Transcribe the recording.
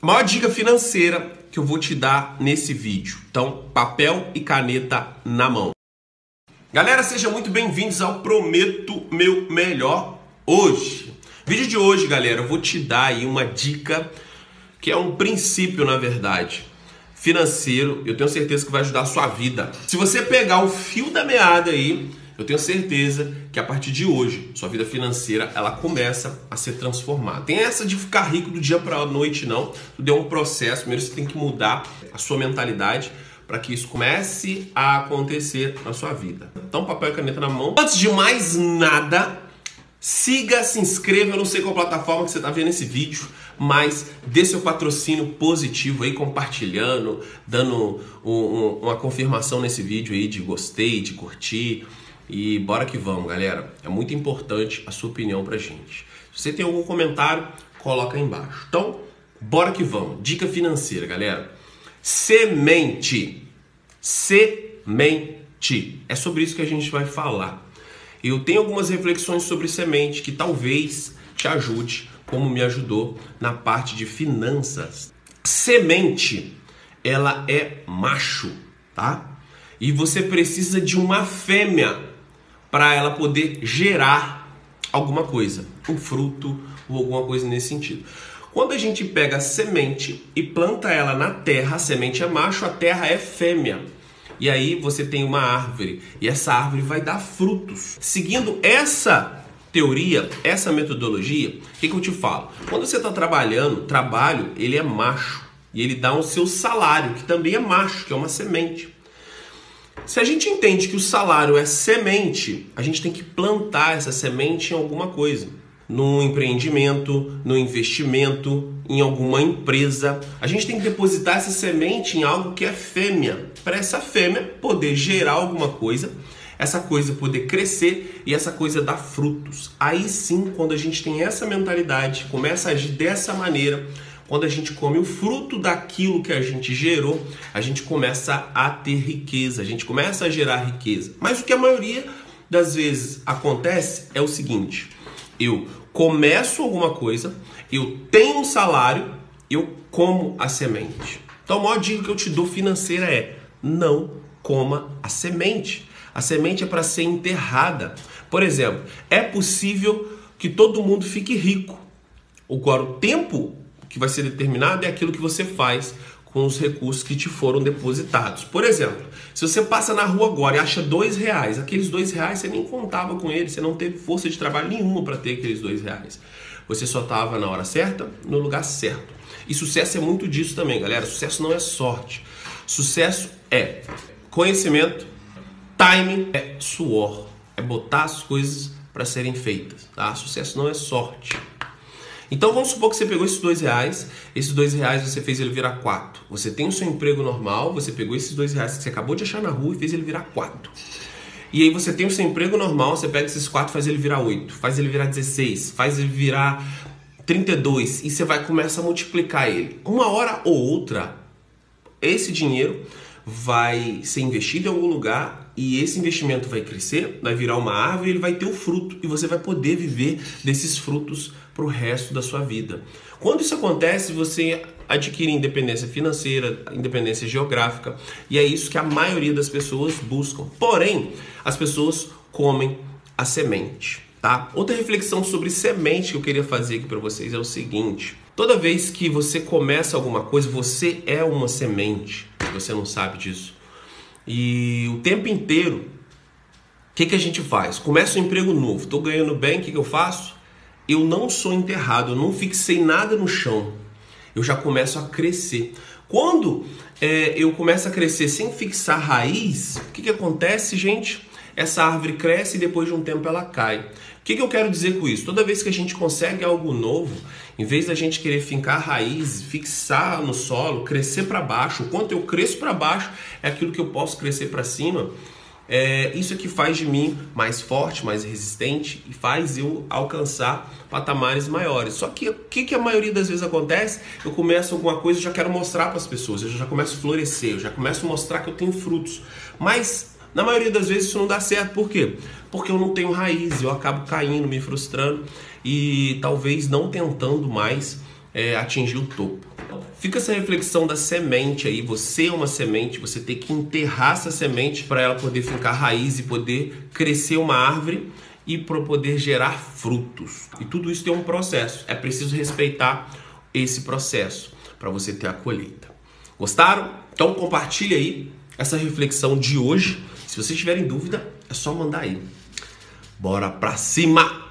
Maior dica financeira que eu vou te dar nesse vídeo. Então, papel e caneta na mão. Galera, sejam muito bem-vindos ao Prometo Meu Melhor hoje. Vídeo de hoje, galera, eu vou te dar aí uma dica que é um princípio, na verdade, financeiro. Eu tenho certeza que vai ajudar a sua vida. Se você pegar o fio da meada aí, eu tenho certeza que a partir de hoje, sua vida financeira, ela começa a ser transformada. Tem essa de ficar rico do dia para a noite não. Tudo é um processo. Primeiro você tem que mudar a sua mentalidade para que isso comece a acontecer na sua vida. Então, papel e caneta na mão. Antes de mais nada, Siga, se inscreva, eu não sei qual plataforma que você está vendo esse vídeo, mas dê seu patrocínio positivo aí, compartilhando, dando um, um, uma confirmação nesse vídeo aí de gostei, de curtir. E bora que vamos, galera. É muito importante a sua opinião pra gente. Se você tem algum comentário, coloca aí embaixo. Então, bora que vamos. Dica financeira, galera. Semente. Semente. É sobre isso que a gente vai falar. Eu tenho algumas reflexões sobre semente que talvez te ajude, como me ajudou na parte de finanças. Semente, ela é macho, tá? E você precisa de uma fêmea para ela poder gerar alguma coisa, um fruto ou alguma coisa nesse sentido. Quando a gente pega a semente e planta ela na terra, a semente é macho, a terra é fêmea. E aí você tem uma árvore e essa árvore vai dar frutos. Seguindo essa teoria, essa metodologia, o que, que eu te falo? Quando você está trabalhando, trabalho ele é macho e ele dá o seu salário, que também é macho, que é uma semente. Se a gente entende que o salário é semente, a gente tem que plantar essa semente em alguma coisa no empreendimento, no investimento, em alguma empresa. A gente tem que depositar essa semente em algo que é fêmea, para essa fêmea poder gerar alguma coisa, essa coisa poder crescer e essa coisa dar frutos. Aí sim, quando a gente tem essa mentalidade, começa a agir dessa maneira, quando a gente come o fruto daquilo que a gente gerou, a gente começa a ter riqueza, a gente começa a gerar riqueza. Mas o que a maioria das vezes acontece é o seguinte: eu começo alguma coisa, eu tenho um salário, eu como a semente. Então, a maior dica que eu te dou financeira é: não coma a semente. A semente é para ser enterrada. Por exemplo, é possível que todo mundo fique rico. Agora, o tempo que vai ser determinado é aquilo que você faz com os recursos que te foram depositados. Por exemplo, se você passa na rua agora e acha dois reais, aqueles dois reais você nem contava com eles, você não teve força de trabalho nenhuma para ter aqueles dois reais. Você só estava na hora certa, no lugar certo. E sucesso é muito disso também, galera. Sucesso não é sorte. Sucesso é conhecimento, time é suor, é botar as coisas para serem feitas. Tá? Sucesso não é sorte. Então vamos supor que você pegou esses dois reais, esses dois reais você fez ele virar quatro. Você tem o seu emprego normal, você pegou esses dois reais que você acabou de achar na rua e fez ele virar quatro. E aí você tem o seu emprego normal, você pega esses quatro, faz ele virar oito, faz ele virar 16, faz ele virar 32 e você vai começar a multiplicar ele. Uma hora ou outra, esse dinheiro vai ser investido em algum lugar e esse investimento vai crescer, vai virar uma árvore, ele vai ter o fruto e você vai poder viver desses frutos para o resto da sua vida. Quando isso acontece, você adquire independência financeira, independência geográfica e é isso que a maioria das pessoas buscam. Porém, as pessoas comem a semente. Tá? Outra reflexão sobre semente que eu queria fazer aqui para vocês é o seguinte: toda vez que você começa alguma coisa, você é uma semente você não sabe disso. E o tempo inteiro, o que, que a gente faz? Começa um emprego novo, estou ganhando bem, o que, que eu faço? Eu não sou enterrado, eu não fixei nada no chão. Eu já começo a crescer. Quando é, eu começo a crescer sem fixar raiz, o que, que acontece, gente? Essa árvore cresce e depois de um tempo ela cai. O que, que eu quero dizer com isso? Toda vez que a gente consegue algo novo, em vez da gente querer fincar raiz, fixar no solo, crescer para baixo, o quanto eu cresço para baixo é aquilo que eu posso crescer para cima. É, isso é que faz de mim mais forte, mais resistente e faz eu alcançar patamares maiores. Só que o que, que a maioria das vezes acontece? Eu começo alguma coisa e já quero mostrar para as pessoas, eu já começo a florescer, eu já começo a mostrar que eu tenho frutos. Mas na maioria das vezes isso não dá certo. Por quê? Porque eu não tenho raiz, eu acabo caindo, me frustrando e talvez não tentando mais é, atingir o topo. fica essa reflexão da semente aí. Você é uma semente, você tem que enterrar essa semente para ela poder ficar raiz e poder crescer uma árvore e para poder gerar frutos. E tudo isso tem um processo. É preciso respeitar esse processo para você ter a colheita. Gostaram? Então compartilhe aí essa reflexão de hoje. Se vocês tiverem dúvida, é só mandar aí. Bora pra cima!